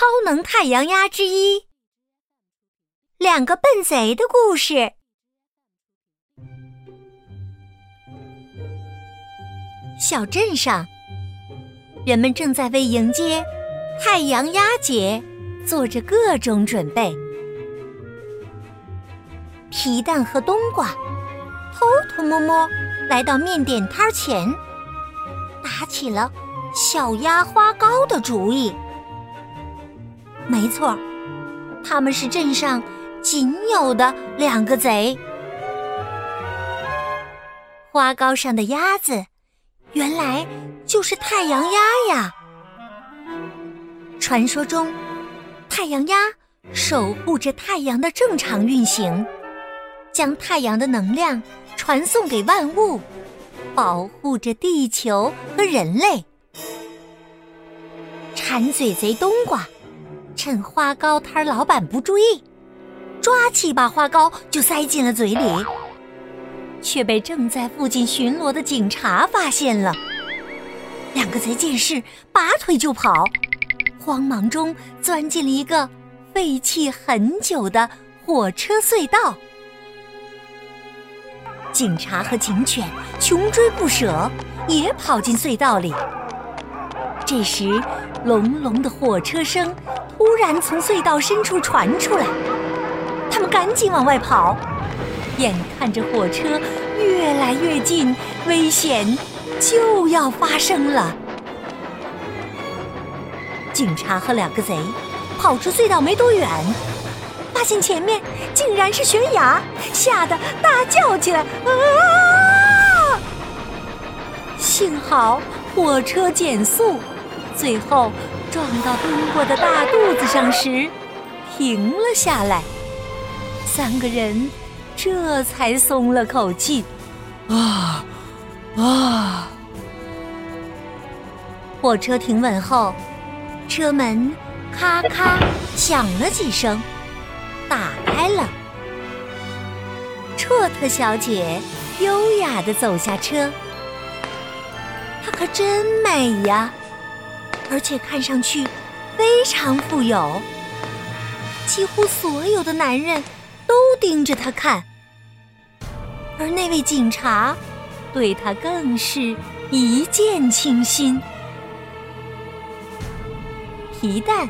超能太阳鸭之一：两个笨贼的故事。小镇上，人们正在为迎接太阳鸭节做着各种准备。皮蛋和冬瓜偷偷摸摸来到面点摊前，打起了小鸭花糕的主意。没错，他们是镇上仅有的两个贼。花糕上的鸭子，原来就是太阳鸭呀！传说中，太阳鸭守护着太阳的正常运行，将太阳的能量传送给万物，保护着地球和人类。馋嘴贼冬瓜。趁花糕摊老板不注意，抓起一把花糕就塞进了嘴里，却被正在附近巡逻的警察发现了。两个贼见势，拔腿就跑，慌忙中钻进了一个废弃很久的火车隧道。警察和警犬穷追不舍，也跑进隧道里。这时，隆隆的火车声。突然从隧道深处传出来，他们赶紧往外跑，眼看着火车越来越近，危险就要发生了。警察和两个贼跑出隧道没多远，发现前面竟然是悬崖，吓得大叫起来：“啊！”幸好火车减速，最后。撞到冬瓜的大肚子上时，停了下来。三个人这才松了口气。啊啊！火车停稳后，车门咔咔响了几声，打开了。绰特小姐优雅的走下车，她可真美呀！而且看上去非常富有，几乎所有的男人都盯着他看，而那位警察对他更是一见倾心。皮蛋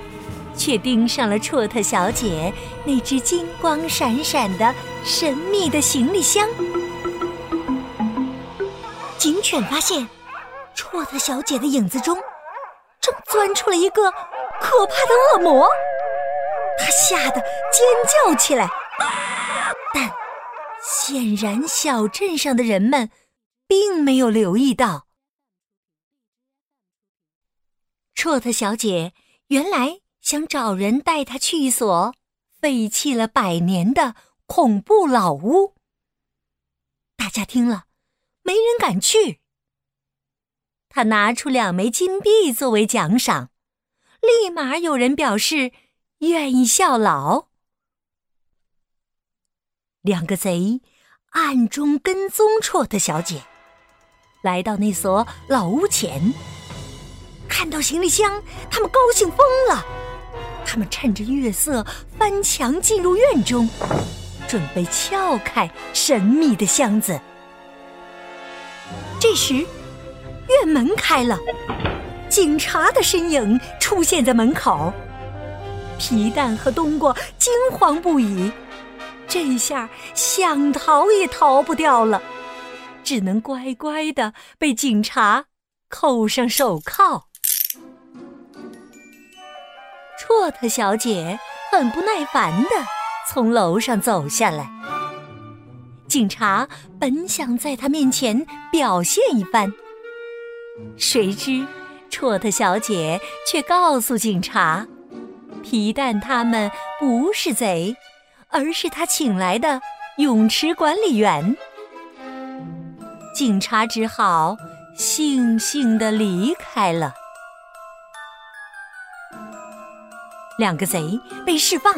却盯上了绰特小姐那只金光闪闪的神秘的行李箱。警犬发现绰特小姐的影子中。正钻出了一个可怕的恶魔，他吓得尖叫起来。但显然，小镇上的人们并没有留意到，绰特小姐原来想找人带她去一所废弃了百年的恐怖老屋。大家听了，没人敢去。他拿出两枚金币作为奖赏，立马有人表示愿意效劳。两个贼暗中跟踪绰特小姐，来到那所老屋前，看到行李箱，他们高兴疯了。他们趁着月色翻墙进入院中，准备撬开神秘的箱子。这时。院门开了，警察的身影出现在门口。皮蛋和冬瓜惊慌不已，这下想逃也逃不掉了，只能乖乖的被警察扣上手铐。绰特小姐很不耐烦的从楼上走下来，警察本想在她面前表现一番。谁知，绰特小姐却告诉警察，皮蛋他们不是贼，而是他请来的泳池管理员。警察只好悻悻地离开了。两个贼被释放，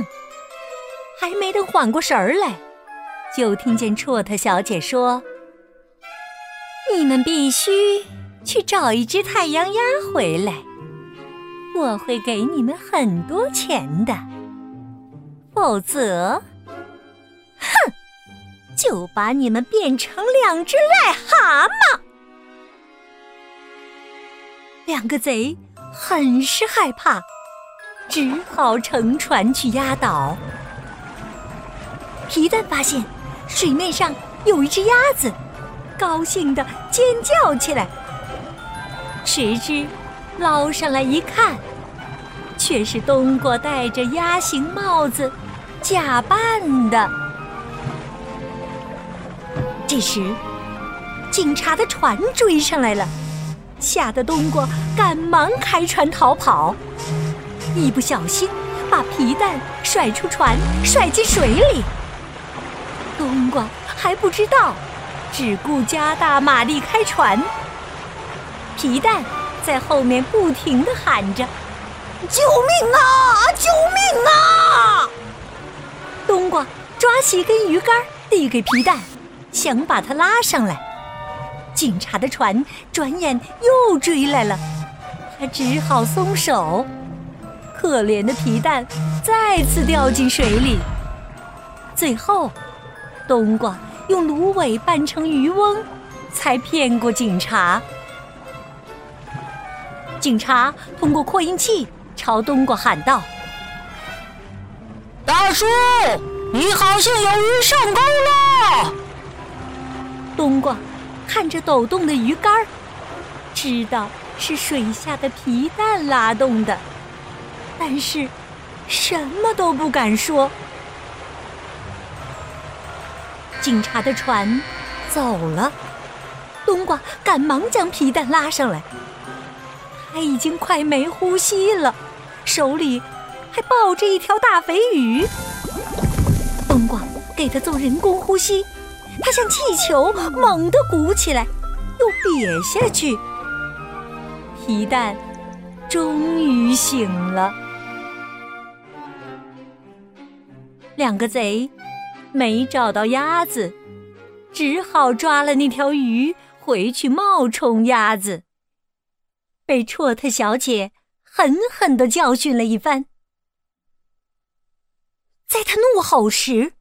还没等缓过神儿来，就听见绰特小姐说：“你们必须。”去找一只太阳鸭回来，我会给你们很多钱的，否则，哼，就把你们变成两只癞蛤蟆。两个贼很是害怕，只好乘船去压倒。皮蛋发现水面上有一只鸭子，高兴的尖叫起来。谁知捞上来一看，却是冬瓜戴着鸭形帽子假扮的。这时，警察的船追上来了。吓得冬瓜赶忙开船逃跑，一不小心把皮蛋甩出船，甩进水里。冬瓜还不知道，只顾加大马力开船。皮蛋在后面不停地喊着：“救命啊！救命啊！”冬瓜抓起一根鱼竿递给皮蛋，想把它拉上来。警察的船转眼又追来了，他只好松手。可怜的皮蛋再次掉进水里。最后，冬瓜用芦苇扮成渔翁，才骗过警察。警察通过扩音器朝冬瓜喊道：“大叔，你好像有鱼上钩了。”冬瓜。看着抖动的鱼竿知道是水下的皮蛋拉动的，但是什么都不敢说。警察的船走了，冬瓜赶忙将皮蛋拉上来。他已经快没呼吸了，手里还抱着一条大肥鱼。冬瓜给他做人工呼吸。它像气球，猛地鼓起来，又瘪下去。皮蛋终于醒了。两个贼没找到鸭子，只好抓了那条鱼回去冒充鸭子。被绰特小姐狠狠地教训了一番。在她怒吼时。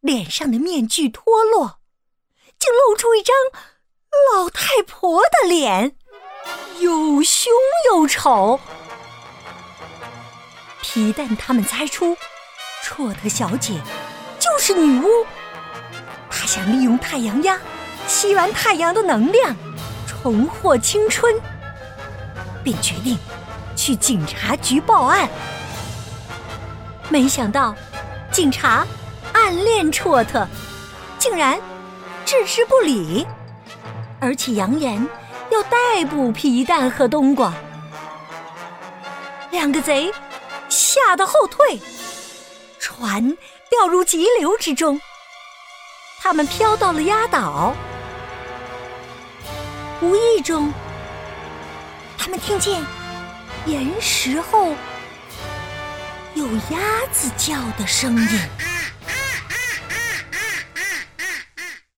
脸上的面具脱落，竟露出一张老太婆的脸，又凶又丑。皮蛋他们猜出，绰特小姐就是女巫。她想利用太阳鸭吸完太阳的能量，重获青春，便决定去警察局报案。没想到，警察。暗恋绰特，竟然置之不理，而且扬言要逮捕皮蛋和冬瓜。两个贼吓得后退，船掉入急流之中，他们飘到了鸭岛。无意中，他们听见岩石后有鸭子叫的声音。